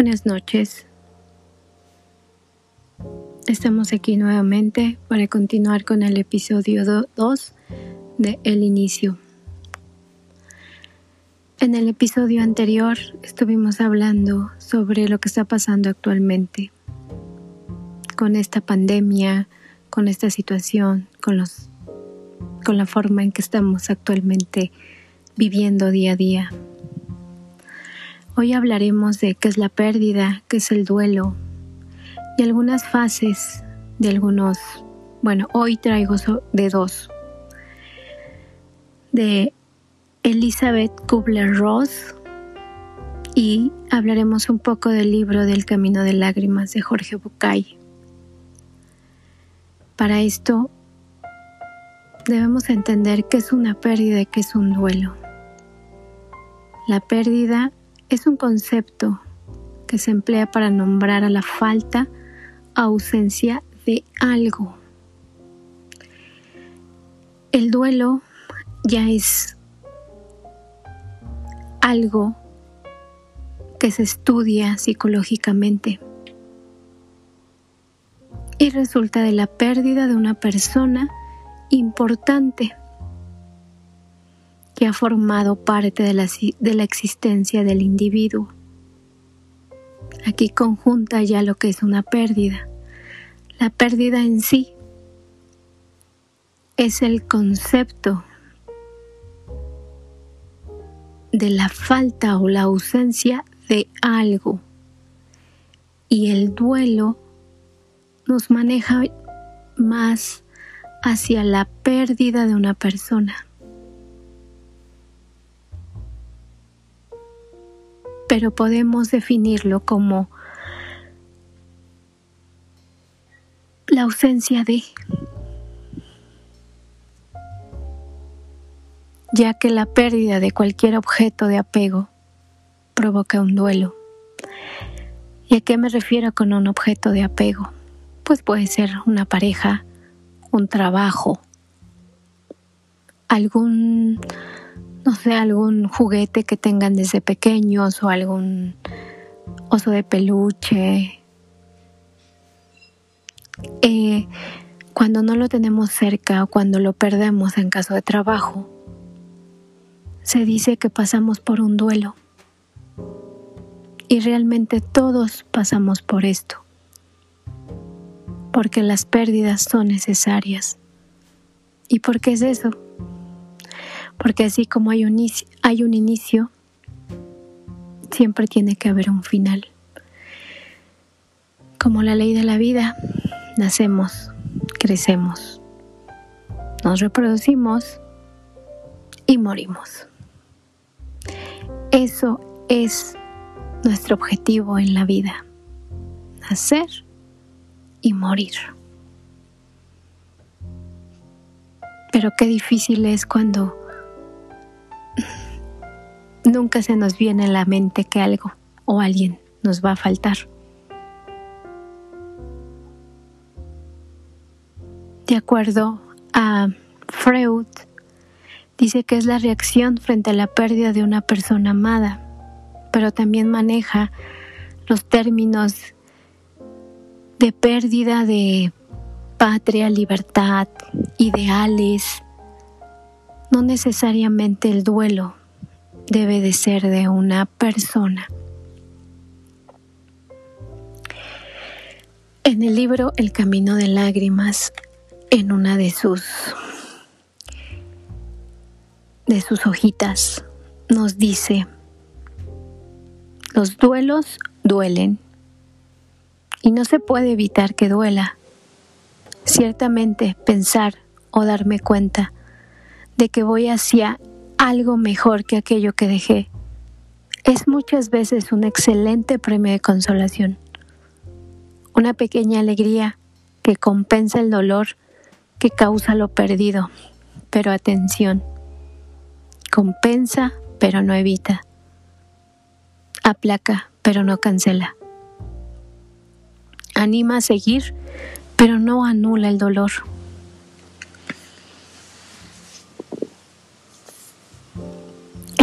Buenas noches. Estamos aquí nuevamente para continuar con el episodio 2 de El Inicio. En el episodio anterior estuvimos hablando sobre lo que está pasando actualmente con esta pandemia, con esta situación, con los con la forma en que estamos actualmente viviendo día a día. Hoy hablaremos de qué es la pérdida, qué es el duelo y algunas fases de algunos, bueno, hoy traigo de dos. De Elizabeth Kubler-Ross y hablaremos un poco del libro del Camino de Lágrimas de Jorge Bucay. Para esto debemos entender qué es una pérdida y qué es un duelo. La pérdida es un concepto que se emplea para nombrar a la falta, ausencia de algo. El duelo ya es algo que se estudia psicológicamente y resulta de la pérdida de una persona importante que ha formado parte de la, de la existencia del individuo. Aquí conjunta ya lo que es una pérdida. La pérdida en sí es el concepto de la falta o la ausencia de algo. Y el duelo nos maneja más hacia la pérdida de una persona. Pero podemos definirlo como la ausencia de, ya que la pérdida de cualquier objeto de apego provoca un duelo. ¿Y a qué me refiero con un objeto de apego? Pues puede ser una pareja, un trabajo, algún, no sé, algún juguete que tengan desde pequeños o algún oso de peluche. Eh, cuando no lo tenemos cerca o cuando lo perdemos en caso de trabajo, se dice que pasamos por un duelo. Y realmente todos pasamos por esto porque las pérdidas son necesarias. ¿Y por qué es eso? Porque así como hay un, hay un inicio, siempre tiene que haber un final. Como la ley de la vida, nacemos, crecemos, nos reproducimos y morimos. Eso es nuestro objetivo en la vida, nacer y morir. Pero qué difícil es cuando nunca se nos viene a la mente que algo o alguien nos va a faltar. De acuerdo a Freud, dice que es la reacción frente a la pérdida de una persona amada, pero también maneja los términos de pérdida de patria, libertad, ideales. No necesariamente el duelo debe de ser de una persona. En el libro El Camino de Lágrimas, en una de sus de sus hojitas nos dice, los duelos duelen y no se puede evitar que duela. Ciertamente pensar o darme cuenta de que voy hacia algo mejor que aquello que dejé es muchas veces un excelente premio de consolación, una pequeña alegría que compensa el dolor que causa lo perdido. Pero atención, compensa pero no evita, aplaca pero no cancela anima a seguir, pero no anula el dolor.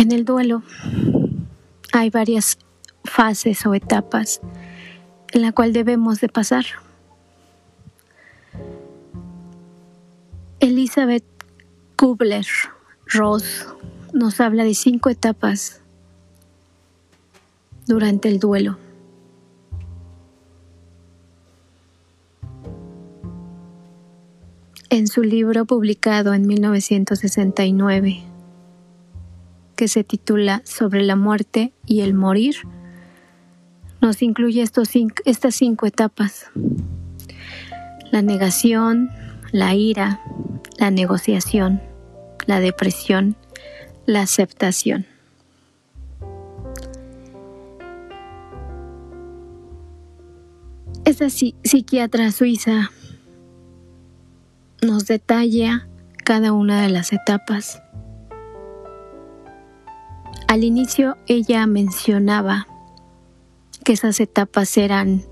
En el duelo hay varias fases o etapas en la cual debemos de pasar. Elizabeth Kubler-Ross nos habla de cinco etapas durante el duelo. En su libro publicado en 1969, que se titula Sobre la muerte y el morir, nos incluye estos estas cinco etapas. La negación, la ira, la negociación, la depresión, la aceptación. Esta psiquiatra suiza nos detalla cada una de las etapas. Al inicio ella mencionaba que esas etapas eran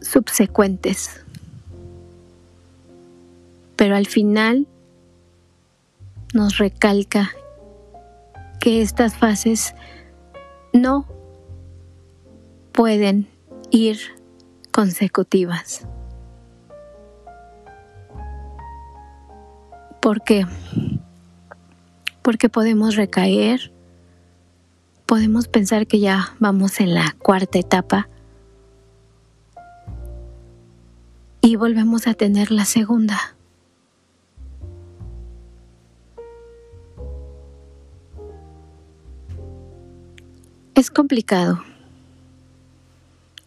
subsecuentes, pero al final nos recalca que estas fases no pueden ir consecutivas. ¿Por qué? Porque podemos recaer, podemos pensar que ya vamos en la cuarta etapa. Y volvemos a tener la segunda. Es complicado,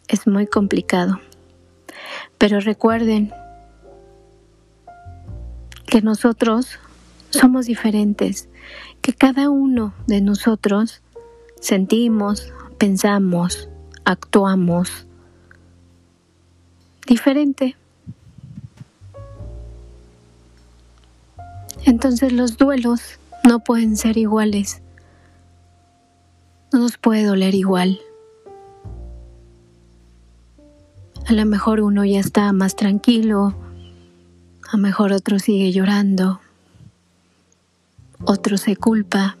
es muy complicado, pero recuerden que nosotros somos diferentes, que cada uno de nosotros sentimos, pensamos, actuamos diferente. Entonces los duelos no pueden ser iguales. No nos puede doler igual. A lo mejor uno ya está más tranquilo, a lo mejor otro sigue llorando, otro se culpa.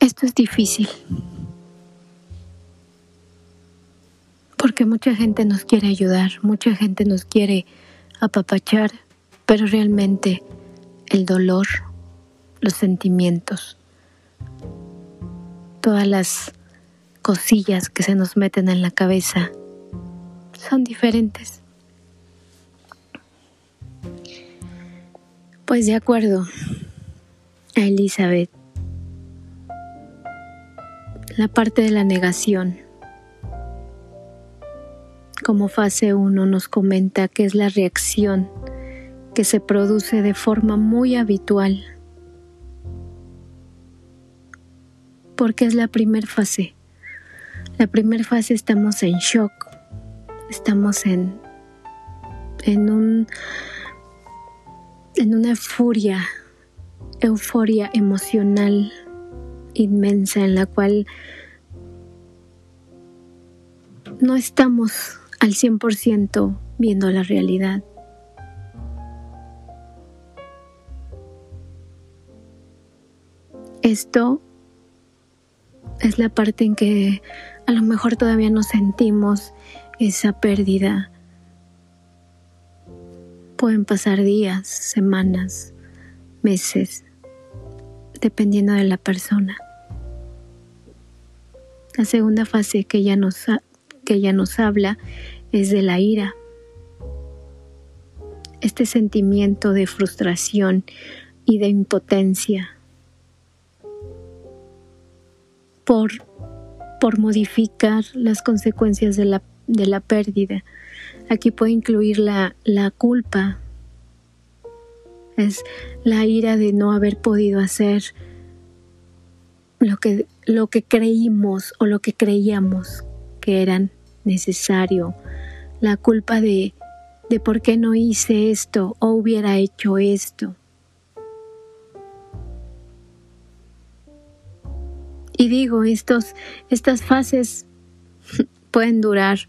Esto es difícil. Porque mucha gente nos quiere ayudar, mucha gente nos quiere apapachar, pero realmente el dolor, los sentimientos, todas las cosillas que se nos meten en la cabeza son diferentes. Pues de acuerdo a Elizabeth, la parte de la negación, como fase 1 nos comenta que es la reacción que se produce de forma muy habitual, porque es la primera fase la primera fase estamos en shock, estamos en, en, un, en una furia, euforia emocional inmensa en la cual no estamos al 100% viendo la realidad. Esto es la parte en que a lo mejor todavía no sentimos esa pérdida. Pueden pasar días, semanas, meses, dependiendo de la persona. La segunda fase que ella nos, que ella nos habla es de la ira. Este sentimiento de frustración y de impotencia por por modificar las consecuencias de la, de la pérdida. Aquí puede incluir la, la culpa, es la ira de no haber podido hacer lo que, lo que creímos o lo que creíamos que era necesario, la culpa de, de por qué no hice esto o hubiera hecho esto. Y digo, estos, estas fases pueden durar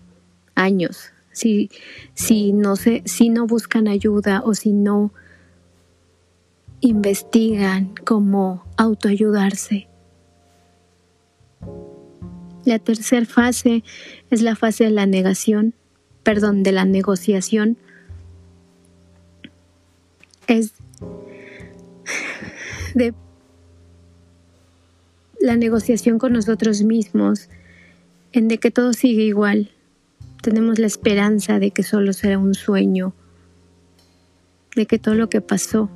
años, si, si, no, se, si no buscan ayuda o si no investigan cómo autoayudarse. La tercera fase es la fase de la negación, perdón, de la negociación. Es de la negociación con nosotros mismos, en de que todo sigue igual. Tenemos la esperanza de que solo será un sueño, de que todo lo que pasó,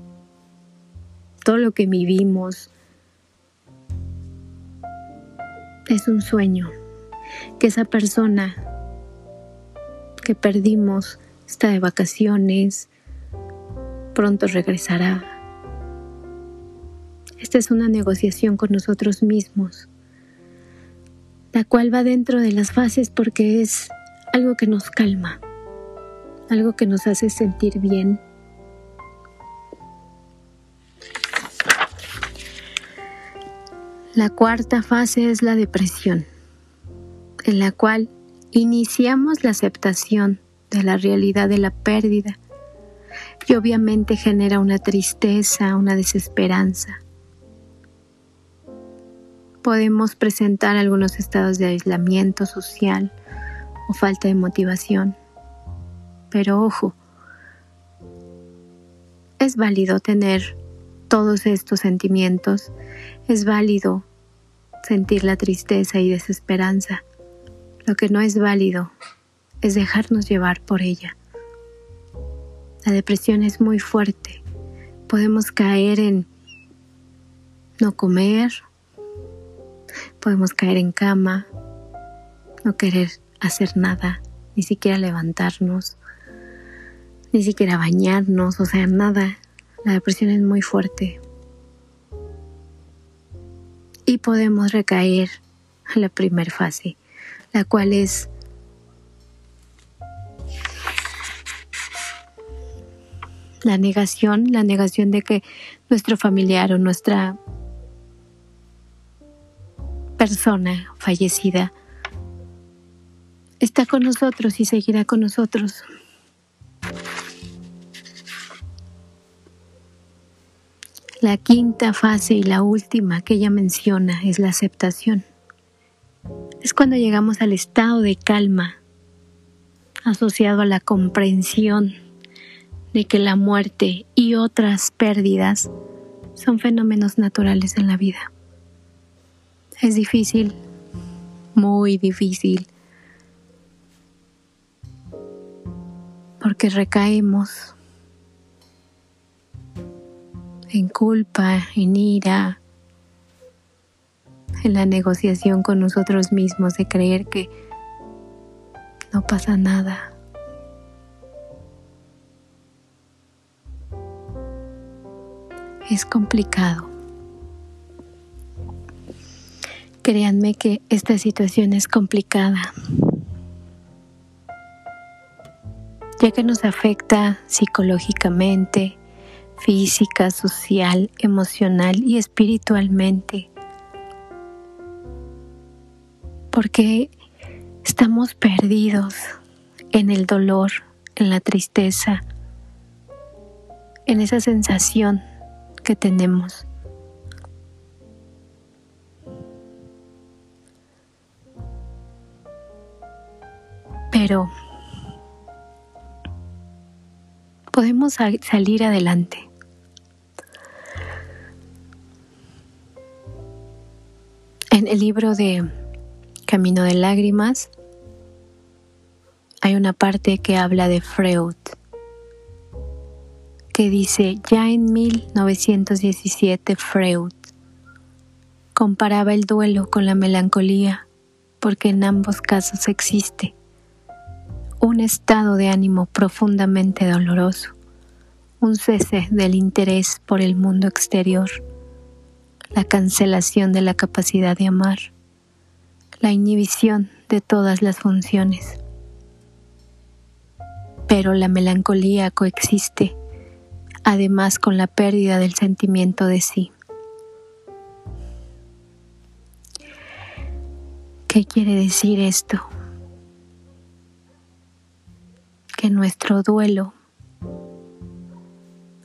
todo lo que vivimos, es un sueño, que esa persona que perdimos está de vacaciones, pronto regresará. Esta es una negociación con nosotros mismos, la cual va dentro de las fases porque es algo que nos calma, algo que nos hace sentir bien. La cuarta fase es la depresión, en la cual iniciamos la aceptación de la realidad de la pérdida y obviamente genera una tristeza, una desesperanza, podemos presentar algunos estados de aislamiento social o falta de motivación. Pero ojo, es válido tener todos estos sentimientos, es válido sentir la tristeza y desesperanza. Lo que no es válido es dejarnos llevar por ella. La depresión es muy fuerte. Podemos caer en no comer, Podemos caer en cama, no querer hacer nada, ni siquiera levantarnos, ni siquiera bañarnos, o sea, nada. La depresión es muy fuerte. Y podemos recaer a la primera fase, la cual es la negación, la negación de que nuestro familiar o nuestra persona fallecida está con nosotros y seguirá con nosotros. La quinta fase y la última que ella menciona es la aceptación. Es cuando llegamos al estado de calma asociado a la comprensión de que la muerte y otras pérdidas son fenómenos naturales en la vida. Es difícil, muy difícil, porque recaemos en culpa, en ira, en la negociación con nosotros mismos de creer que no pasa nada. Es complicado. Créanme que esta situación es complicada, ya que nos afecta psicológicamente, física, social, emocional y espiritualmente. Porque estamos perdidos en el dolor, en la tristeza, en esa sensación que tenemos. pero podemos salir adelante. En el libro de Camino de Lágrimas hay una parte que habla de Freud, que dice, ya en 1917 Freud comparaba el duelo con la melancolía, porque en ambos casos existe un estado de ánimo profundamente doloroso, un cese del interés por el mundo exterior, la cancelación de la capacidad de amar, la inhibición de todas las funciones. Pero la melancolía coexiste, además con la pérdida del sentimiento de sí. ¿Qué quiere decir esto? Que nuestro duelo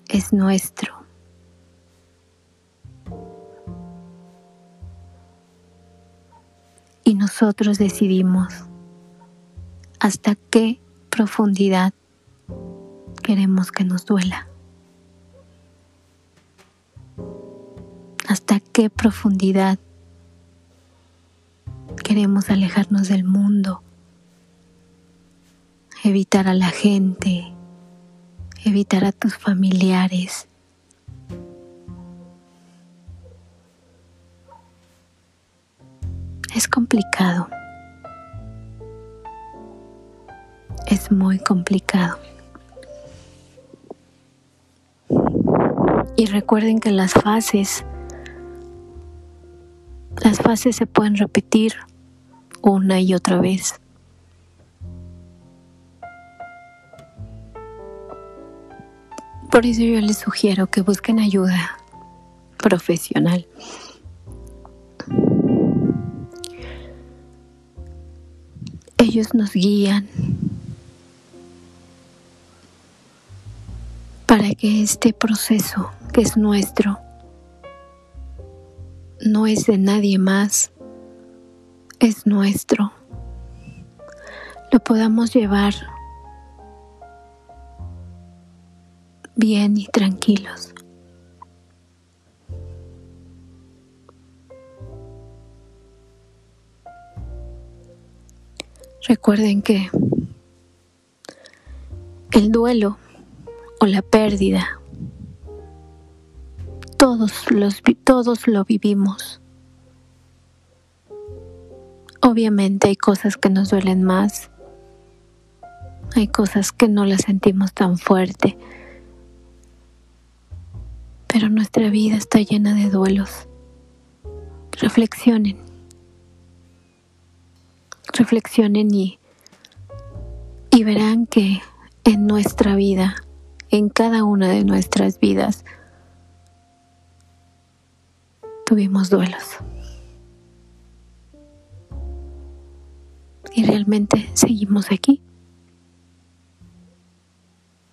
es nuestro. Y nosotros decidimos hasta qué profundidad queremos que nos duela. Hasta qué profundidad evitar a la gente, evitar a tus familiares. Es complicado. Es muy complicado. Y recuerden que las fases, las fases se pueden repetir una y otra vez. Por eso yo les sugiero que busquen ayuda profesional. Ellos nos guían para que este proceso que es nuestro no es de nadie más, es nuestro, lo podamos llevar bien y tranquilos. Recuerden que el duelo o la pérdida, todos, los, todos lo vivimos. Obviamente hay cosas que nos duelen más, hay cosas que no las sentimos tan fuerte, pero nuestra vida está llena de duelos. Reflexionen. Reflexionen y, y verán que en nuestra vida, en cada una de nuestras vidas, tuvimos duelos. Y realmente seguimos aquí.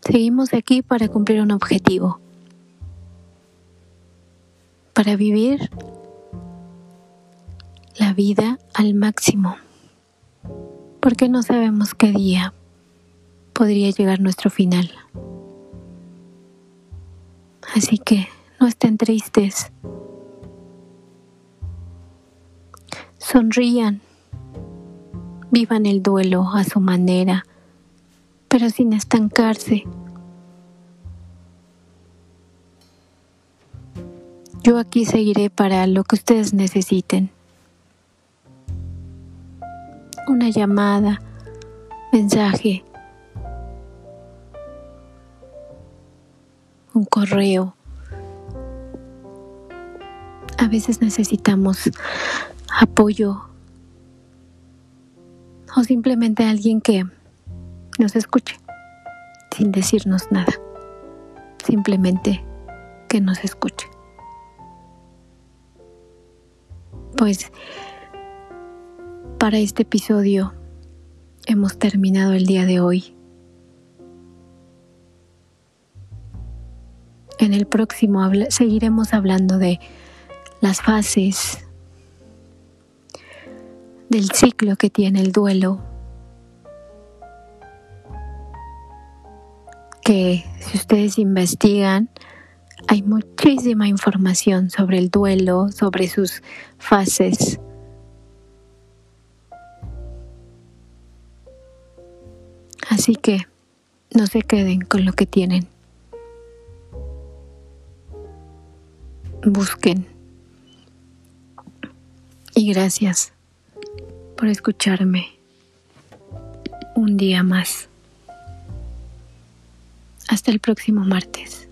Seguimos aquí para cumplir un objetivo para vivir la vida al máximo, porque no sabemos qué día podría llegar nuestro final. Así que no estén tristes, sonrían, vivan el duelo a su manera, pero sin estancarse Yo aquí seguiré para lo que ustedes necesiten. Una llamada, mensaje, un correo. A veces necesitamos apoyo o simplemente alguien que nos escuche sin decirnos nada. Simplemente que nos escuche. Pues para este episodio hemos terminado el día de hoy. En el próximo seguiremos hablando de las fases del ciclo que tiene el duelo, que si ustedes investigan, hay muchísima información sobre el duelo, sobre sus fases. Así que no se queden con lo que tienen. Busquen. Y gracias por escucharme un día más. Hasta el próximo martes.